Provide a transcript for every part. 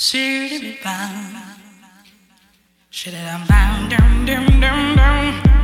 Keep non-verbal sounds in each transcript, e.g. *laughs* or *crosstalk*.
Shoot it bound. Shoot it down, down, down, down.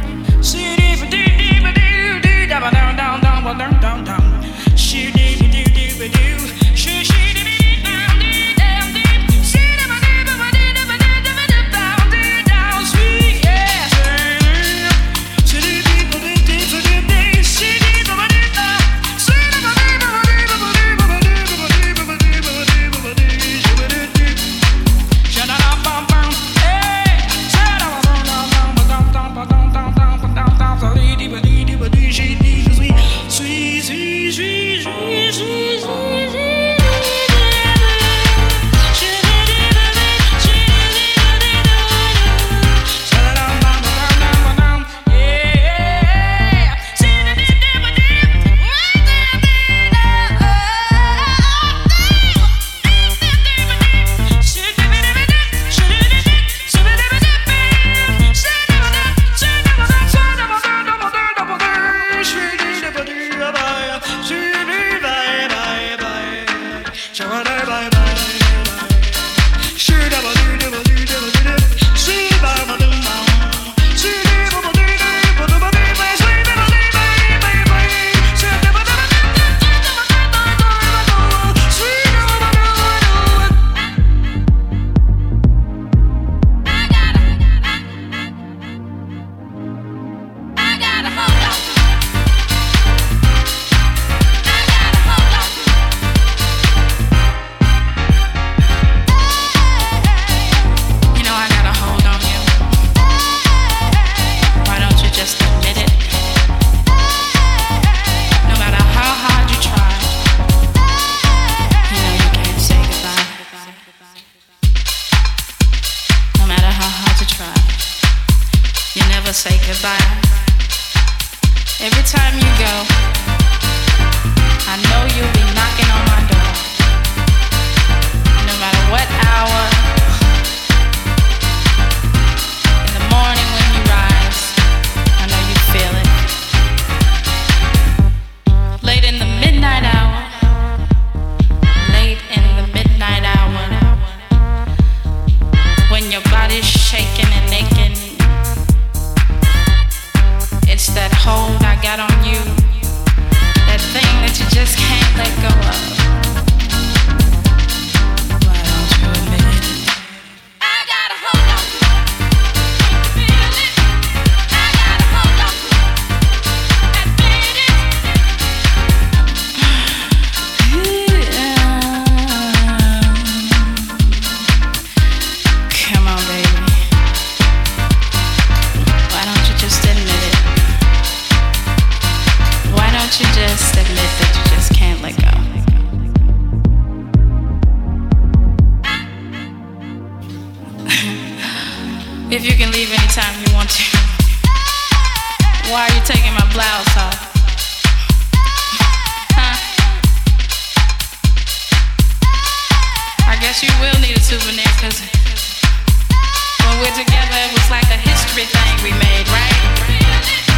Yes, you will need a souvenir, cause when we're together, it was like a history thing we made, right?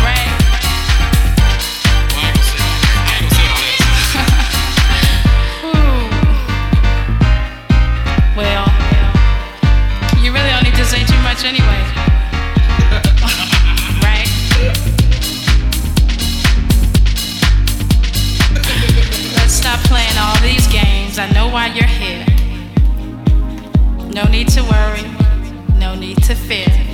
Right? well, you really don't need to say too much anyway. *laughs* right? Let's stop playing all these games. I know why you're here. No need to worry, no need to fear.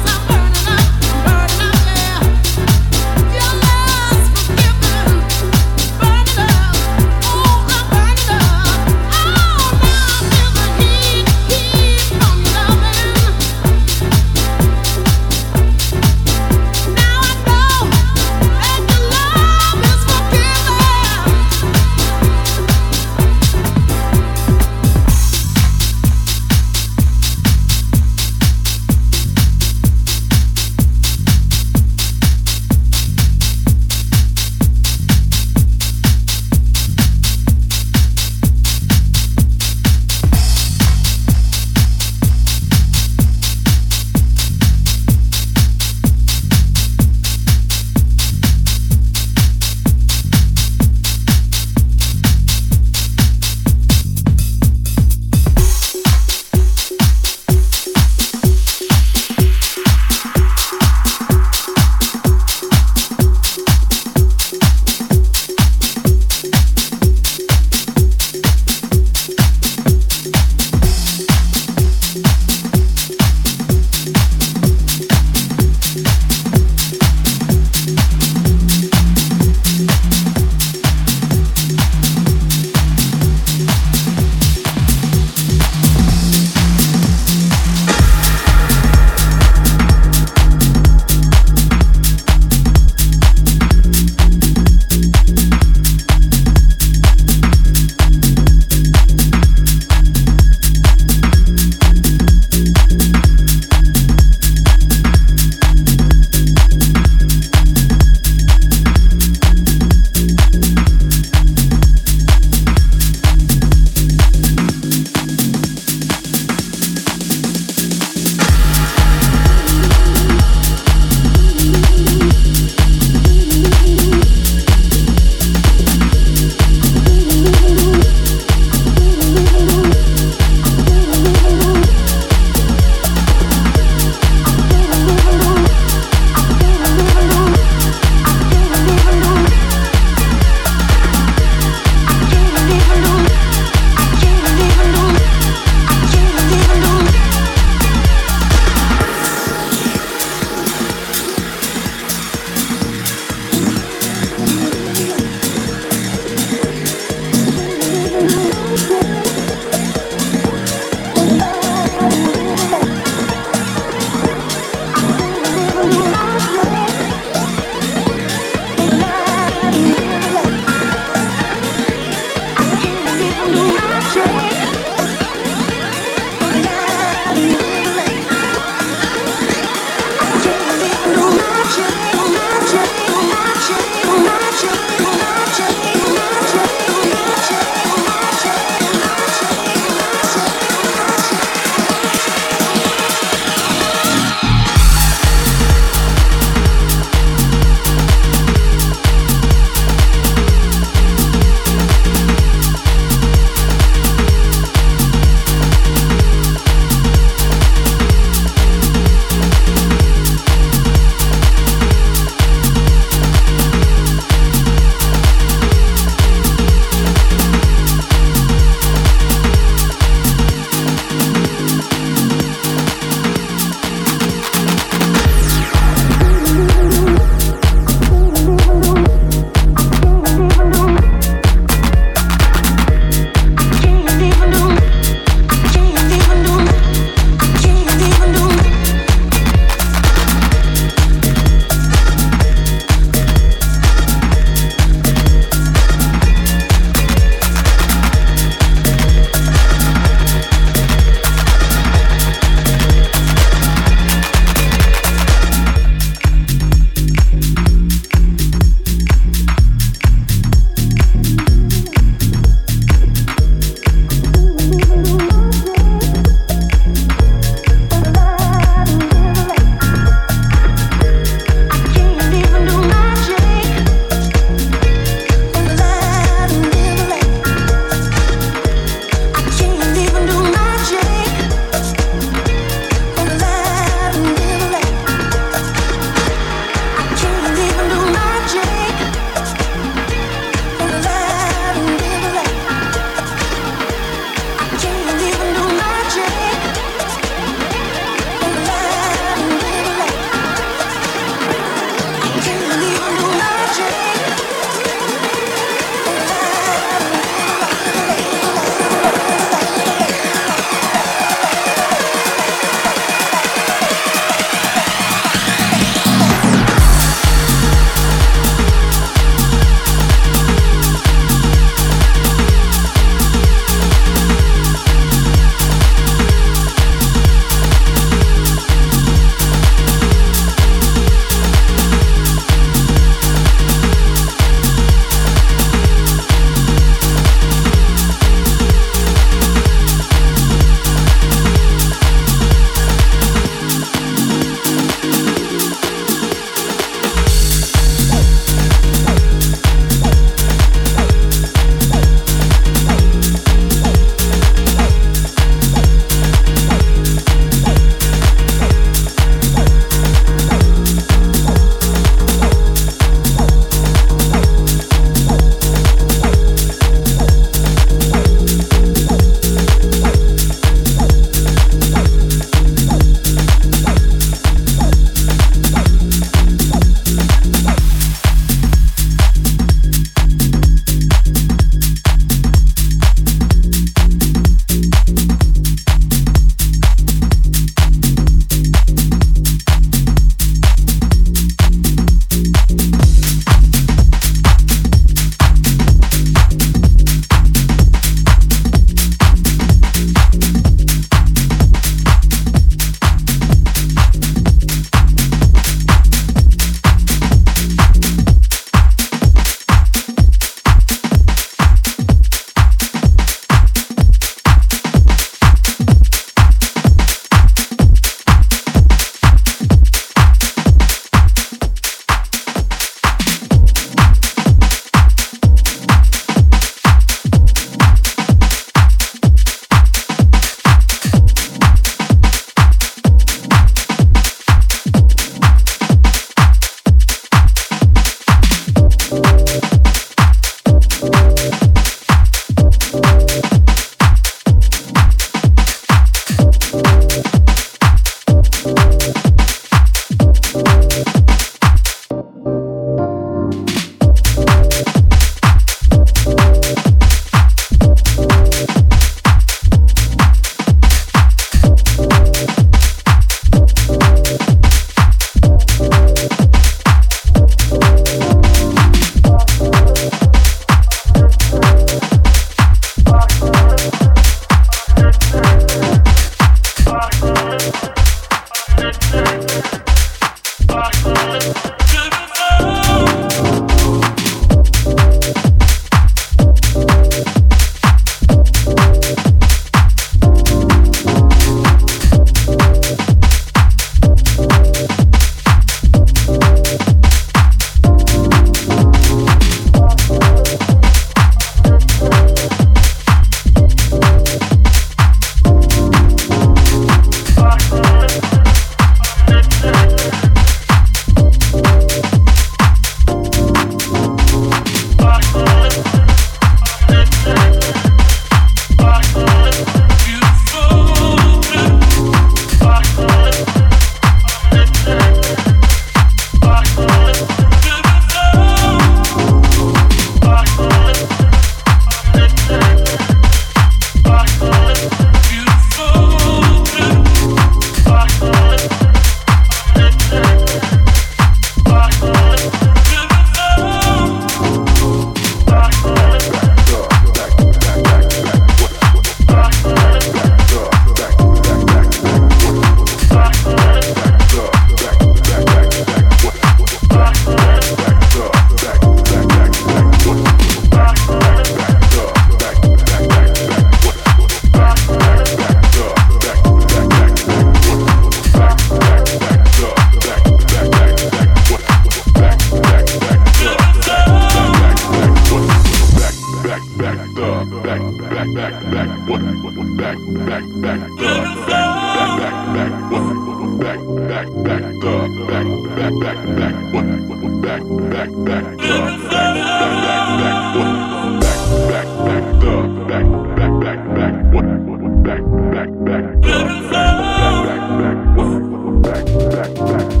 Thank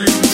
Jackson.